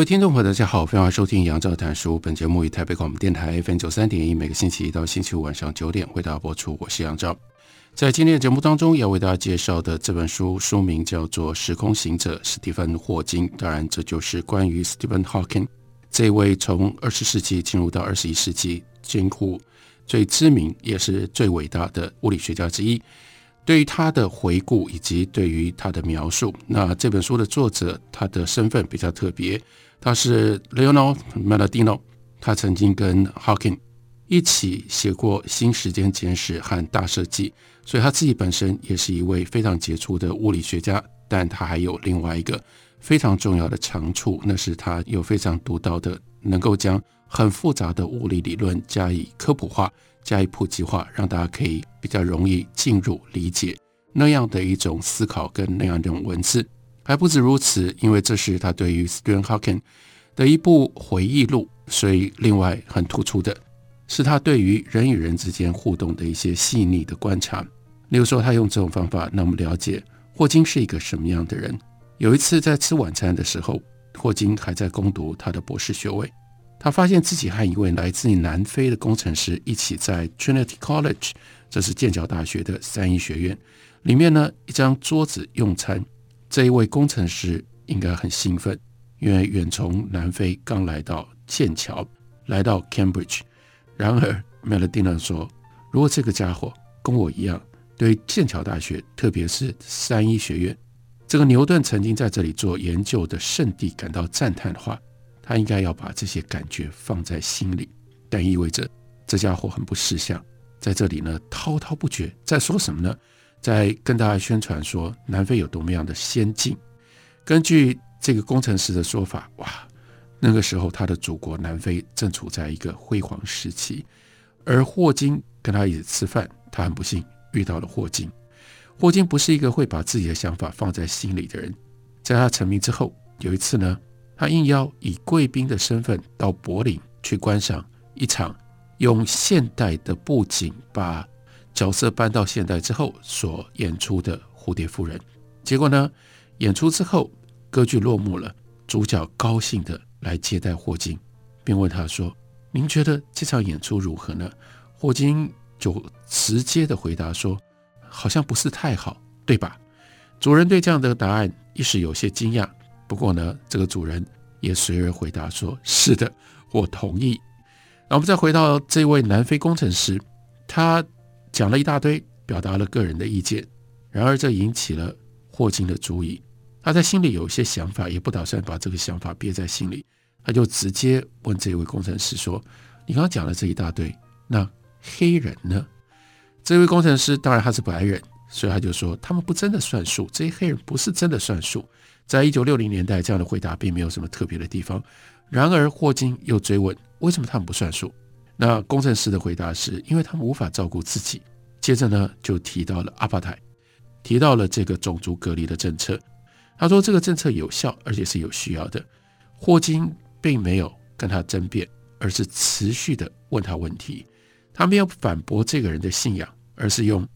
位听众朋友，大家好，欢迎收听杨照谈书。本节目以台北广播电台 FM 九三点一，每个星期一到星期五晚上九点为大家播出。我是杨照。在今天的节目当中，要为大家介绍的这本书书名叫做《时空行者》，史蒂芬·霍金。当然，这就是关于 Stephen Hawking 这位从二十世纪进入到二十一世纪几乎最知名也是最伟大的物理学家之一。对于他的回顾以及对于他的描述，那这本书的作者他的身份比较特别，他是 Leonard m e l a d i n o 他曾经跟 Hawking 一起写过《新时间简史》和《大设计》，所以他自己本身也是一位非常杰出的物理学家。但他还有另外一个非常重要的长处，那是他有非常独到的，能够将很复杂的物理理论加以科普化。加以普及化，让大家可以比较容易进入理解那样的一种思考跟那样一种文字。还不止如此，因为这是他对于 Stephen Hawking 的一部回忆录，所以另外很突出的是他对于人与人之间互动的一些细腻的观察。例如说，他用这种方法让我们了解霍金是一个什么样的人。有一次在吃晚餐的时候，霍金还在攻读他的博士学位。他发现自己和一位来自于南非的工程师一起在 Trinity College，这是剑桥大学的三一学院里面呢，一张桌子用餐。这一位工程师应该很兴奋，因为远从南非刚来到剑桥，来到 Cambridge。然而 Mlodinow 说：“如果这个家伙跟我一样，对剑桥大学，特别是三一学院这个牛顿曾经在这里做研究的圣地感到赞叹的话。”他应该要把这些感觉放在心里，但意味着这家伙很不识相，在这里呢滔滔不绝，在说什么呢？在跟大家宣传说南非有多么样的先进。根据这个工程师的说法，哇，那个时候他的祖国南非正处在一个辉煌时期，而霍金跟他一起吃饭，他很不幸遇到了霍金。霍金不是一个会把自己的想法放在心里的人，在他成名之后，有一次呢。他应邀以贵宾的身份到柏林去观赏一场用现代的布景把角色搬到现代之后所演出的《蝴蝶夫人》。结果呢，演出之后，歌剧落幕了，主角高兴地来接待霍金，并问他说：“您觉得这场演出如何呢？”霍金就直接地回答说：“好像不是太好，对吧？”主人对这样的答案一时有些惊讶。不过呢，这个主人也随而回答说：“是的，我同意。”那我们再回到这位南非工程师，他讲了一大堆，表达了个人的意见。然而这引起了霍金的注意，他在心里有一些想法，也不打算把这个想法憋在心里，他就直接问这位工程师说：“你刚刚讲了这一大堆，那黑人呢？”这位工程师当然他是白人，所以他就说：“他们不真的算数，这些黑人不是真的算数。”在一九六零年代，这样的回答并没有什么特别的地方。然而，霍金又追问：为什么他们不算数？那工程师的回答是：因为他们无法照顾自己。接着呢，就提到了阿帕台，提到了这个种族隔离的政策。他说这个政策有效，而且是有需要的。霍金并没有跟他争辩，而是持续的问他问题。他没有反驳这个人的信仰，而是用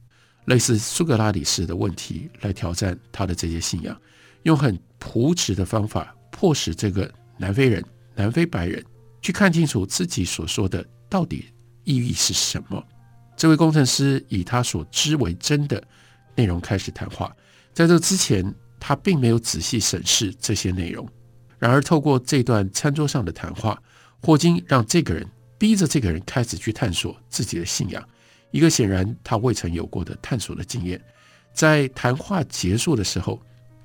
类似苏格拉底式的问题来挑战他的这些信仰。用很朴实的方法，迫使这个南非人、南非白人去看清楚自己所说的到底意义是什么。这位工程师以他所知为真的内容开始谈话，在这之前，他并没有仔细审视这些内容。然而，透过这段餐桌上的谈话，霍金让这个人逼着这个人开始去探索自己的信仰，一个显然他未曾有过的探索的经验。在谈话结束的时候，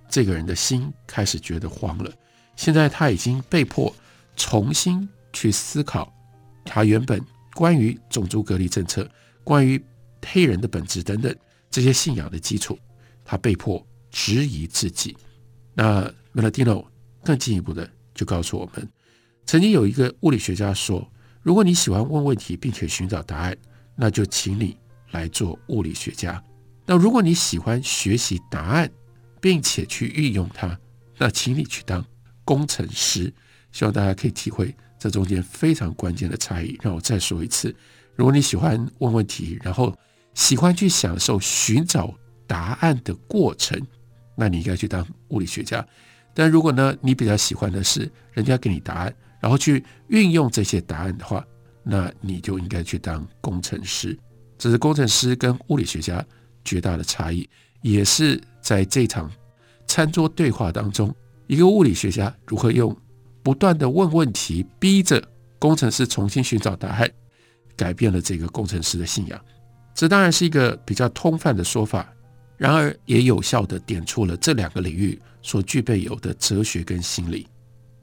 这个人的心开始觉得慌了。现在他已经被迫重新去思考他原本关于种族隔离政策、关于黑人的本质等等这些信仰的基础。他被迫质疑自己。那 Meladino 更进一步的就告诉我们，曾经有一个物理学家说，如果你喜欢问问题并且寻找答案，那就请你来做物理学家。那如果你喜欢学习答案并且去运用它，那请你去当工程师。希望大家可以体会这中间非常关键的差异。让我再说一次，如果你喜欢问问题，然后喜欢去享受寻找答案的过程，那你应该去当物理学家。但如果呢，你比较喜欢的是人家给你答案，然后去运用这些答案的话，那你就应该去当工程师。这是工程师跟物理学家绝大的差异，也是在这场餐桌对话当中，一个物理学家如何用不断的问问题，逼着工程师重新寻找答案，改变了这个工程师的信仰。这当然是一个比较通泛的说法，然而也有效地点出了这两个领域所具备有的哲学跟心理。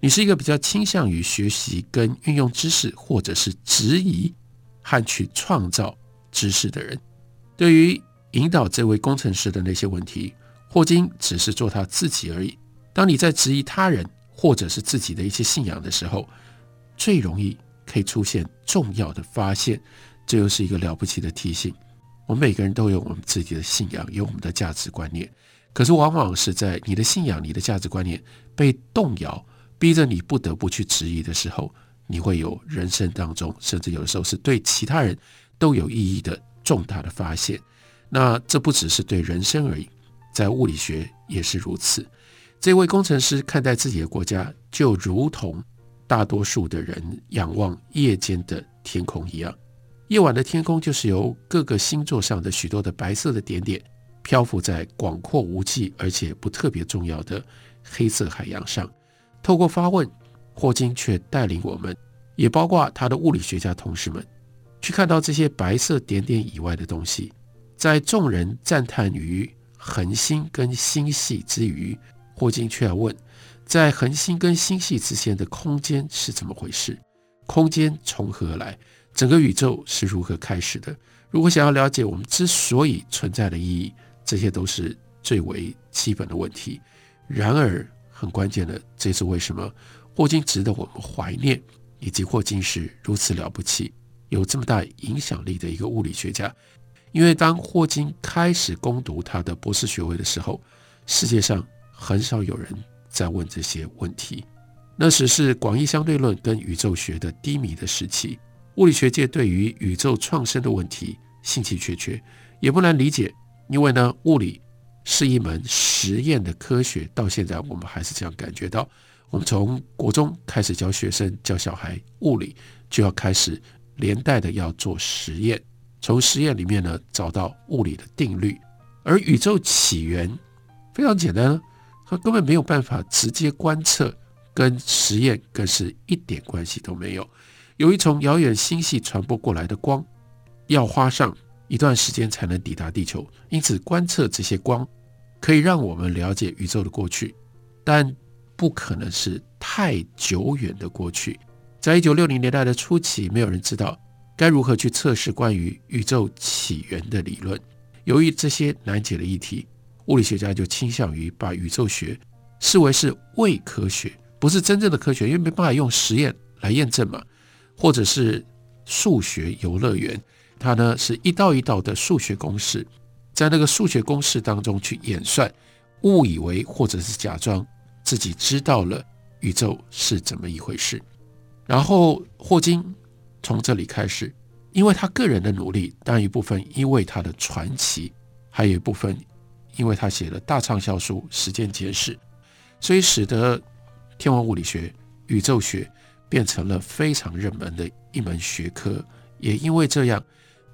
你是一个比较倾向于学习跟运用知识，或者是质疑和去创造知识的人。对于引导这位工程师的那些问题，霍金只是做他自己而已。当你在质疑他人，或者是自己的一些信仰的时候，最容易可以出现重要的发现。这又是一个了不起的提醒。我们每个人都有我们自己的信仰，有我们的价值观念。可是往往是在你的信仰、你的价值观念被动摇，逼着你不得不去质疑的时候，你会有人生当中，甚至有的时候是对其他人都有意义的重大的发现。那这不只是对人生而已，在物理学也是如此。这位工程师看待自己的国家，就如同大多数的人仰望夜间的天空一样。夜晚的天空就是由各个星座上的许多的白色的点点漂浮在广阔无际而且不特别重要的黑色海洋上。透过发问，霍金却带领我们，也包括他的物理学家同事们，去看到这些白色点点以外的东西。在众人赞叹于恒星跟星系之余，霍金却要问：在恒星跟星系之间的空间是怎么回事？空间从何而来？整个宇宙是如何开始的？如果想要了解我们之所以存在的意义，这些都是最为基本的问题。然而，很关键的，这是为什么霍金值得我们怀念，以及霍金是如此了不起、有这么大影响力的一个物理学家。因为当霍金开始攻读他的博士学位的时候，世界上很少有人在问这些问题。那时是广义相对论跟宇宙学的低迷的时期，物理学界对于宇宙创生的问题兴趣缺缺，也不难理解。因为呢，物理是一门实验的科学，到现在我们还是这样感觉到。我们从国中开始教学生教小孩物理，就要开始连带的要做实验，从实验里面呢找到物理的定律。而宇宙起源非常简单。它根本没有办法直接观测，跟实验更是一点关系都没有。由于从遥远星系传播过来的光，要花上一段时间才能抵达地球，因此观测这些光可以让我们了解宇宙的过去，但不可能是太久远的过去。在一九六零年代的初期，没有人知道该如何去测试关于宇宙起源的理论。由于这些难解的议题。物理学家就倾向于把宇宙学视为是伪科学，不是真正的科学，因为没办法用实验来验证嘛。或者是数学游乐园，它呢是一道一道的数学公式，在那个数学公式当中去演算，误以为或者是假装自己知道了宇宙是怎么一回事。然后霍金从这里开始，因为他个人的努力，当然一部分因为他的传奇，还有一部分。因为他写了大畅销书《时间简史》，所以使得天文物理学、宇宙学变成了非常热门的一门学科。也因为这样，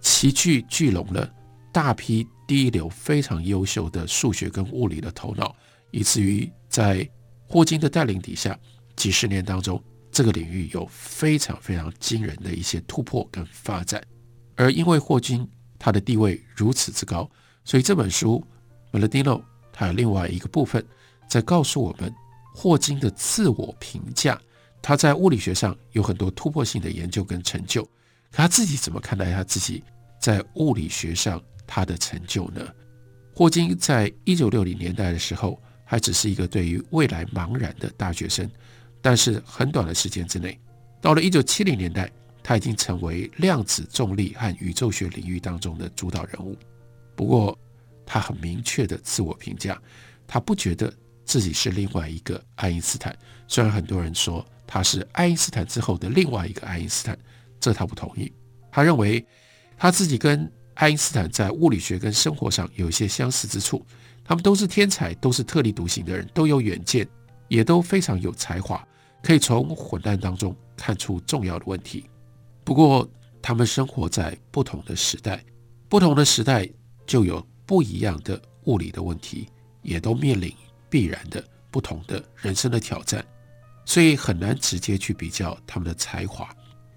齐聚聚拢了大批第一流、非常优秀的数学跟物理的头脑，以至于在霍金的带领底下，几十年当中，这个领域有非常非常惊人的一些突破跟发展。而因为霍金他的地位如此之高，所以这本书。Meladino 他有另外一个部分在告诉我们霍金的自我评价，他在物理学上有很多突破性的研究跟成就，可他自己怎么看待他自己在物理学上他的成就呢？霍金在一九六零年代的时候，还只是一个对于未来茫然的大学生，但是很短的时间之内，到了一九七零年代，他已经成为量子重力和宇宙学领域当中的主导人物。不过，他很明确的自我评价，他不觉得自己是另外一个爱因斯坦。虽然很多人说他是爱因斯坦之后的另外一个爱因斯坦，这他不同意。他认为他自己跟爱因斯坦在物理学跟生活上有一些相似之处。他们都是天才，都是特立独行的人，都有远见，也都非常有才华，可以从混乱当中看出重要的问题。不过，他们生活在不同的时代，不同的时代就有不一样的物理的问题，也都面临必然的不同的人生的挑战，所以很难直接去比较他们的才华。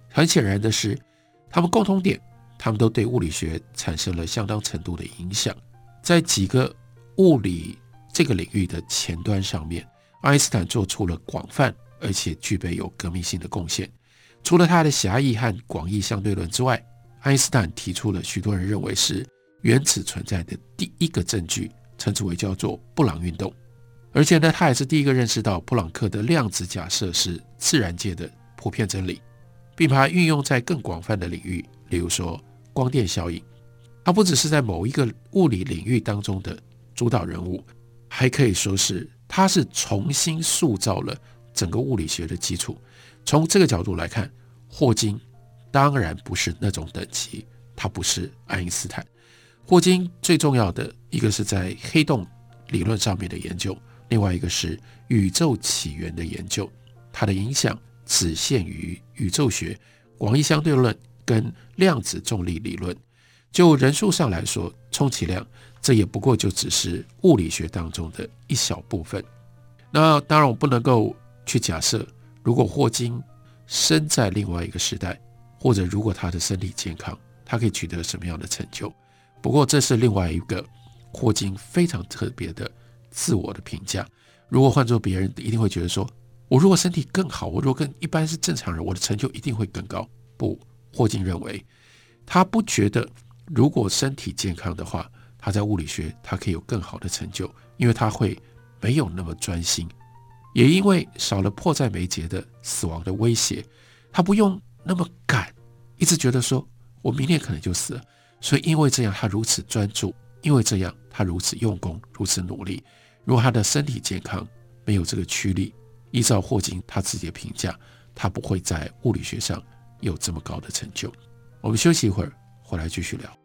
很显然的是，他们共同点，他们都对物理学产生了相当程度的影响，在几个物理这个领域的前端上面，爱因斯坦做出了广泛而且具备有革命性的贡献。除了他的狭义和广义相对论之外，爱因斯坦提出了许多人认为是原子存在的第一个证据，称之为叫做布朗运动。而且呢，他也是第一个认识到普朗克的量子假设是自然界的普遍真理，并把它运用在更广泛的领域，例如说光电效应。他不只是在某一个物理领域当中的主导人物，还可以说是他是重新塑造了整个物理学的基础。从这个角度来看，霍金当然不是那种等级，他不是爱因斯坦。霍金最重要的一个是在黑洞理论上面的研究，另外一个是宇宙起源的研究。他的影响只限于宇宙学、广义相对论跟量子重力理论。就人数上来说，充其量这也不过就只是物理学当中的一小部分。那当然，我不能够去假设。如果霍金生在另外一个时代，或者如果他的身体健康，他可以取得什么样的成就？不过这是另外一个霍金非常特别的自我的评价。如果换做别人，一定会觉得说：我如果身体更好，我如果跟一般是正常人，我的成就一定会更高。不，霍金认为他不觉得，如果身体健康的话，他在物理学他可以有更好的成就，因为他会没有那么专心。也因为少了迫在眉睫的死亡的威胁，他不用那么赶，一直觉得说我明天可能就死了。所以因为这样，他如此专注；因为这样，他如此用功，如此努力。如果他的身体健康没有这个驱力，依照霍金他自己的评价，他不会在物理学上有这么高的成就。我们休息一会儿，回来继续聊。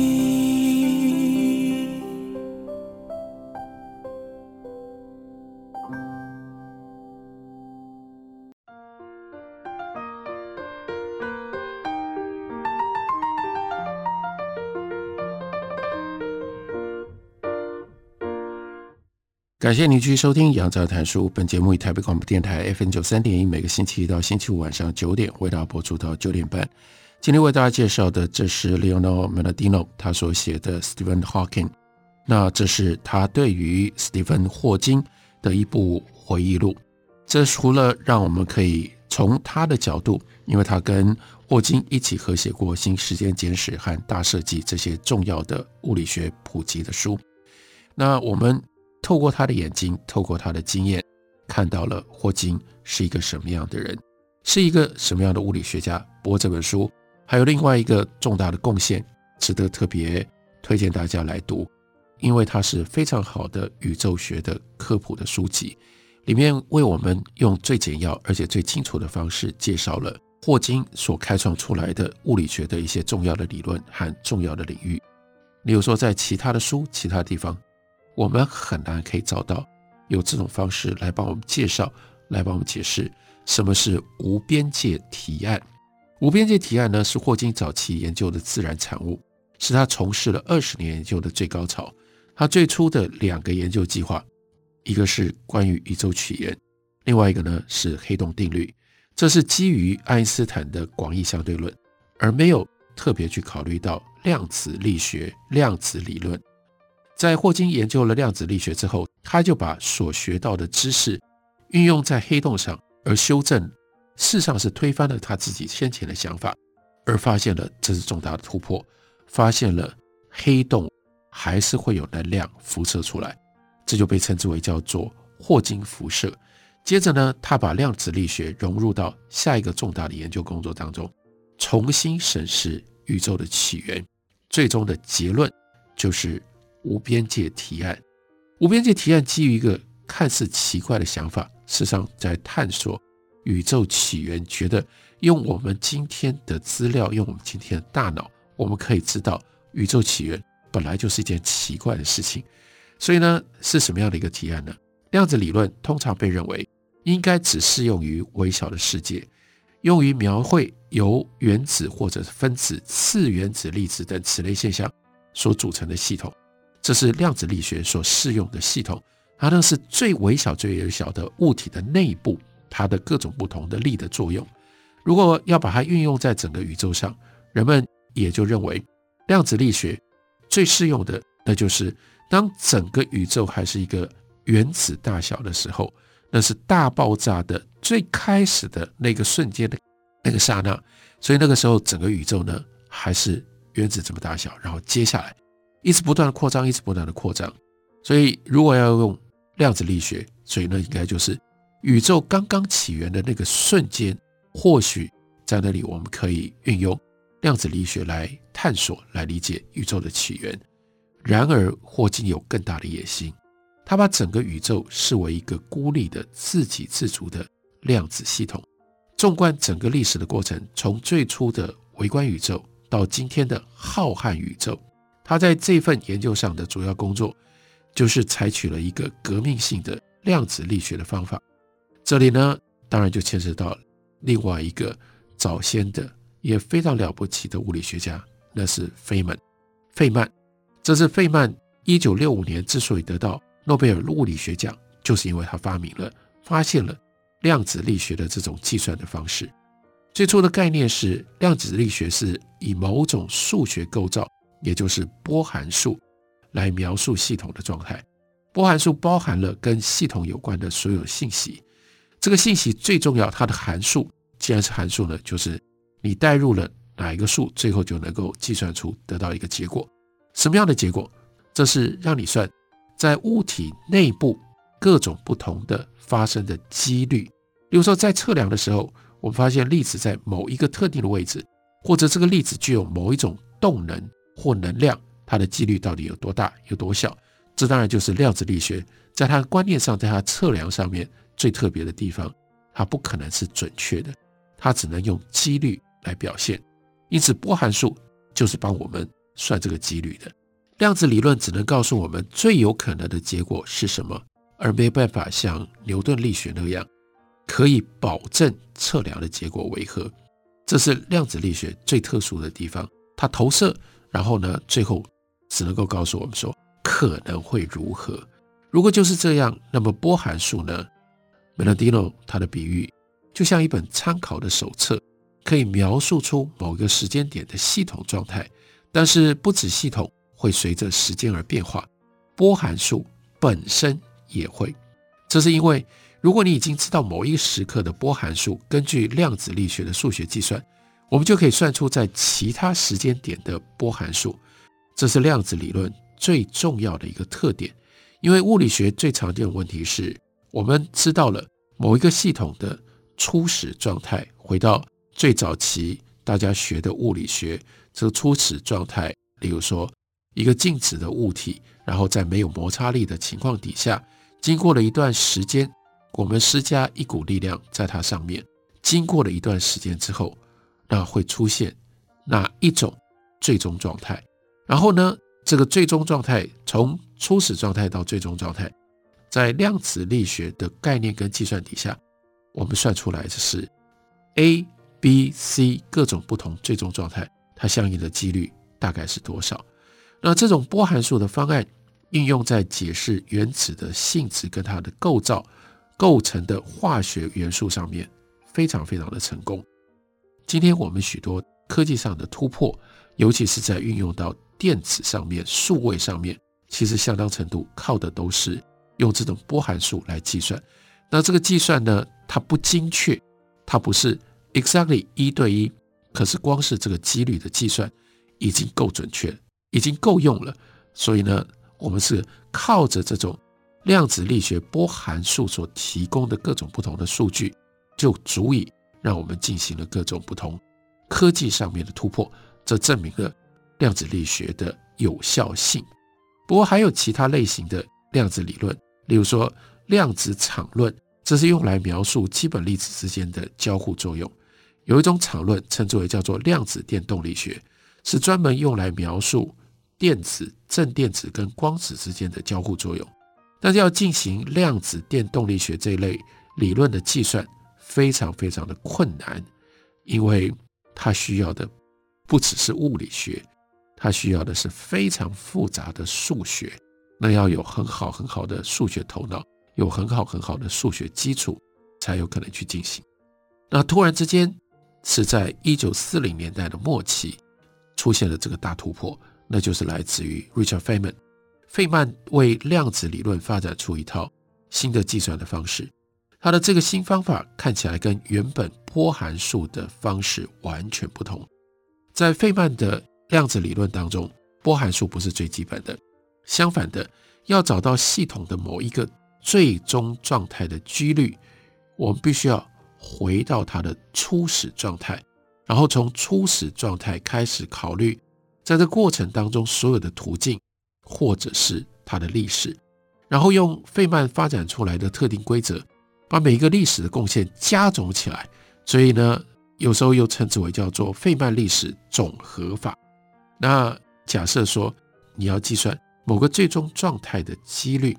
感谢您继续收听《杨照谈书》。本节目以台北广播电台 FM 九三点一，每个星期一到星期五晚上九点为大家播出到九点半。今天为大家介绍的，这是 Leonardo Maladino 他所写的 Stephen Hawking。那这是他对于史蒂芬·霍金的一部回忆录。这除了让我们可以从他的角度，因为他跟霍金一起合写过《新时间简史》和《大设计》这些重要的物理学普及的书，那我们。透过他的眼睛，透过他的经验，看到了霍金是一个什么样的人，是一个什么样的物理学家。不过这本书还有另外一个重大的贡献，值得特别推荐大家来读，因为它是非常好的宇宙学的科普的书籍，里面为我们用最简要而且最清楚的方式介绍了霍金所开创出来的物理学的一些重要的理论和重要的领域。例如说，在其他的书、其他地方。我们很难可以找到有这种方式来帮我们介绍、来帮我们解释什么是无边界提案。无边界提案呢，是霍金早期研究的自然产物，是他从事了二十年研究的最高潮。他最初的两个研究计划一个是关于宇宙起源，另外一个呢是黑洞定律。这是基于爱因斯坦的广义相对论，而没有特别去考虑到量子力学、量子理论。在霍金研究了量子力学之后，他就把所学到的知识运用在黑洞上，而修正，事实上是推翻了他自己先前的想法，而发现了这是重大的突破，发现了黑洞还是会有能量辐射出来，这就被称之为叫做霍金辐射。接着呢，他把量子力学融入到下一个重大的研究工作当中，重新审视宇宙的起源，最终的结论就是无边界提案。无边界提案基于一个看似奇怪的想法，事实上在探索宇宙起源，觉得用我们今天的资料，用我们今天的大脑，我们可以知道宇宙起源本来就是一件奇怪的事情。所以呢，是什么样的一个提案呢？量子理论通常被认为应该只适用于微小的世界，用于描绘由原子或者分子、次原子粒子等此类现象所组成的系统。这是量子力学所适用的系统。它呢是最微小、最微小的物体的内部，它的各种不同的力的作用。如果要把它运用在整个宇宙上，人们也就认为量子力学最适用的，那就是当整个宇宙还是一个。原子大小的时候，那是大爆炸的最开始的那个瞬间的那个刹那，所以那个时候整个宇宙呢还是原子这么大小，然后接下来一直不断的扩张，一直不断的扩张。所以如果要用量子力学，所以那应该就是宇宙刚刚起源的那个瞬间，或许在那里我们可以运用量子力学来探索、来理解宇宙的起源。然而霍金有更大的野心。他把整个宇宙视为一个孤立的、自给自足的量子系统。纵观整个历史的过程，从最初的微观宇宙到今天的浩瀚宇宙，他在这份研究上的主要工作就是采取了一个革命性的量子力学的方法。这里呢，当然就牵涉到另外一个早先的也非常了不起的物理学家，那是费曼。费曼，这是费曼一九六五年之所以得到。诺贝尔物理学奖就是因为他发明了、发现了量子力学的这种计算的方式。最初的概念是，量子力学是以某种数学构造，也就是波函数，来描述系统的状态。波函数包含了跟系统有关的所有信息。这个信息最重要，它的函数既然是函数呢，就是你代入了哪一个数，最后就能够计算出得到一个结果。什么样的结果？这是让你算。在物体内部各种不同的发生的几率，比如说在测量的时候，我们发现粒子在某一个特定的位置，或者这个粒子具有某一种动能或能量，它的几率到底有多大、有多小？这当然就是量子力学在它的观念上，在它测量上面最特别的地方，它不可能是准确的，它只能用几率来表现。因此，波函数就是帮我们算这个几率的。量子理论只能告诉我们最有可能的结果是什么，而没办法像牛顿力学那样可以保证测量的结果为何。这是量子力学最特殊的地方，它投射，然后呢，最后只能够告诉我们说可能会如何。如果就是这样，那么波函数呢？Menandino 他的比喻就像一本参考的手册，可以描述出某个时间点的系统状态，但是不止系统。会随着时间而变化，波函数本身也会。这是因为，如果你已经知道某一时刻的波函数，根据量子力学的数学计算，我们就可以算出在其他时间点的波函数。这是量子理论最重要的一个特点。因为物理学最常见的问题是，我们知道了某一个系统的初始状态，回到最早期大家学的物理学，这个初始状态，例如说。一个静止的物体，然后在没有摩擦力的情况底下，经过了一段时间，我们施加一股力量在它上面，经过了一段时间之后，那会出现哪一种最终状态？然后呢，这个最终状态从初始状态到最终状态，在量子力学的概念跟计算底下，我们算出来的是 A、B、C 各种不同最终状态，它相应的几率大概是多少？那这种波函数的方案应用在解释原子的性质跟它的构造构成的化学元素上面，非常非常的成功。今天我们许多科技上的突破，尤其是在运用到电子上面、数位上面，其实相当程度靠的都是用这种波函数来计算。那这个计算呢，它不精确，它不是 exactly 一对一，可是光是这个几率的计算已经够准确，已经够用了。所以呢，我们是靠着这种量子力学波函数所提供的各种不同的数据，就足以让我们进行了各种不同科技上面的突破。这证明了量子力学的有效性。不过还有其他类型的量子理论，例如说量子场论，这是用来描述基本粒子之间的交互作用。有一种场论称之为叫做量子电动力学，是专门用来描述电子、正电子跟光子之间的交互作用。但是要进行量子电动力学这一类理论的计算，非常非常的困难，因为他需要的不只是物理学，他需要的是非常复杂的数学。那要有很好很好的数学头脑，有很好很好的数学基础，才有可能去进行。那突然之间，是在一九四零年代的末期出现了这个大突破，那就是来自于 Richard Feynman。费曼为量子理论发展出一套新的计算的方式，他的这个新方法看起来跟原本波函数的方式完全不同。在费曼的量子理论当中，波函数不是最基本的，相反的，要找到系统的某一个最终状态的几率，我们必须要。回到它的初始状态，然后从初始状态开始考虑，在这过程当中所有的途径，或者是它的历史，然后用费曼发展出来的特定规则，把每一个历史的贡献加总起来，所以呢，有时候又称之为叫做费曼历史总和法。那假设说你要计算某个最终状态的几率，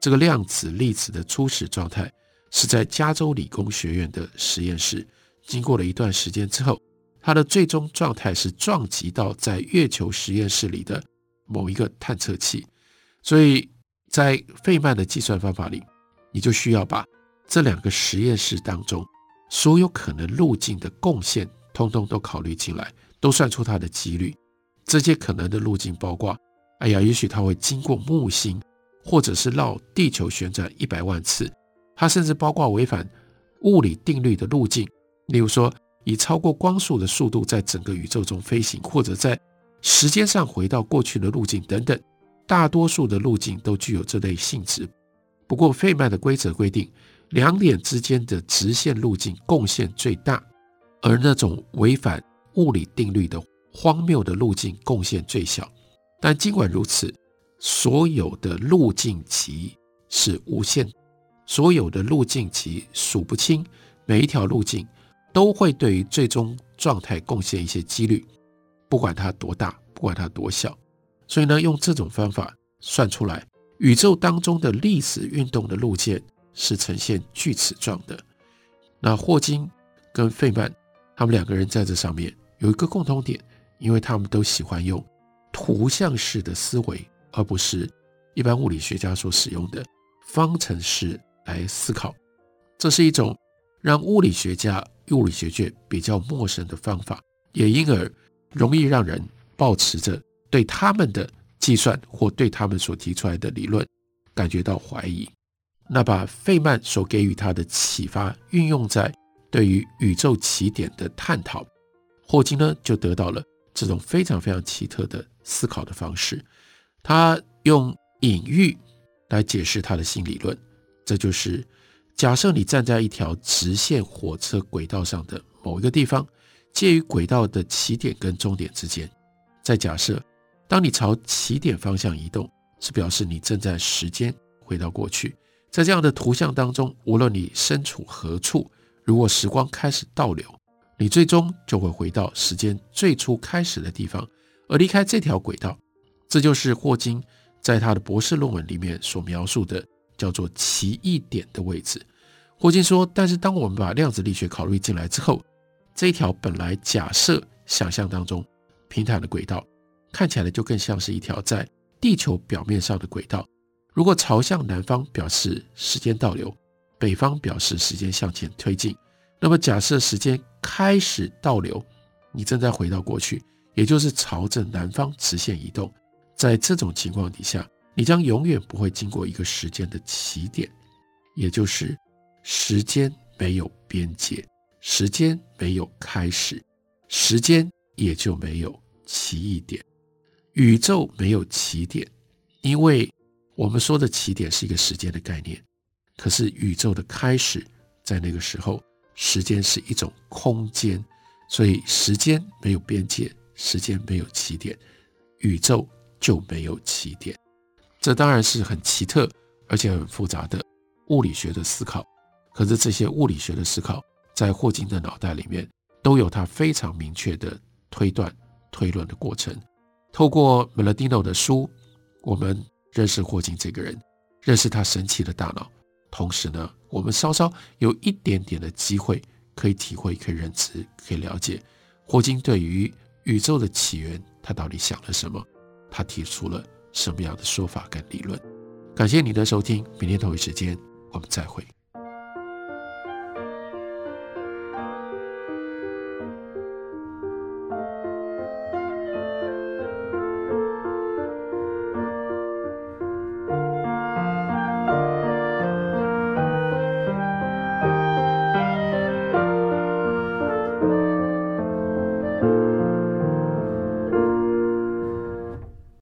这个量子粒子的初始状态。是在加州理工学院的实验室，经过了一段时间之后，它的最终状态是撞击到在月球实验室里的某一个探测器。所以在费曼的计算方法里，你就需要把这两个实验室当中所有可能路径的贡献，通通都考虑进来，都算出它的几率。这些可能的路径包括：哎呀，也许它会经过木星，或者是绕地球旋转一百万次。它甚至包括违反物理定律的路径，例如说以超过光速的速度在整个宇宙中飞行，或者在时间上回到过去的路径等等。大多数的路径都具有这类性质。不过费曼的规则规定，两点之间的直线路径贡献最大，而那种违反物理定律的荒谬的路径贡献最小。但尽管如此，所有的路径集是无限。所有的路径集数不清，每一条路径都会对于最终状态贡献一些几率，不管它多大，不管它多小。所以呢，用这种方法算出来，宇宙当中的历史运动的路径是呈现锯齿状的。那霍金跟费曼他们两个人在这上面有一个共同点，因为他们都喜欢用图像式的思维，而不是一般物理学家所使用的方程式。来思考，这是一种让物理学家、物理学界比较陌生的方法，也因而容易让人抱持着对他们的计算或对他们所提出来的理论感觉到怀疑。那把费曼所给予他的启发运用在对于宇宙起点的探讨，霍金呢就得到了这种非常非常奇特的思考的方式。他用隐喻来解释他的新理论。这就是假设你站在一条直线火车轨道上的某一个地方，介于轨道的起点跟终点之间。再假设，当你朝起点方向移动，是表示你正在时间回到过去。在这样的图像当中，无论你身处何处，如果时光开始倒流，你最终就会回到时间最初开始的地方，而离开这条轨道。这就是霍金在他的博士论文里面所描述的。叫做奇异点的位置。霍金说：“但是当我们把量子力学考虑进来之后，这一条本来假设想象当中平坦的轨道，看起来就更像是一条在地球表面上的轨道，如果朝向南方表示时间倒流，北方表示时间向前推进。那么假设时间开始倒流，你正在回到过去，也就是朝着南方直线移动。在这种情况底下，你将永远不会经过一个时间的起点，也就是时间没有边界，时间没有开始，时间也就没有奇异点。宇宙没有起点，因为我们说的起点是一个时间的概念。可是宇宙的开始在那个时候，时间是一种空间，所以时间没有边界，时间没有起点，宇宙就没有起点。这当然是很奇特而且很复杂的物理学的思考。可是这些物理学的思考，在霍金的脑袋里面都有他非常明确的推断推论的过程。透过 Meladino 的书，我们认识霍金这个人，认识他神奇的大脑。同时呢，我们稍稍有一点点的机会可以体会、可以认知、可以了解霍金对于宇宙的起源，他到底想了什么？他提出了什么样的说法跟理论？感谢你的收听，明天同一时间我们再会。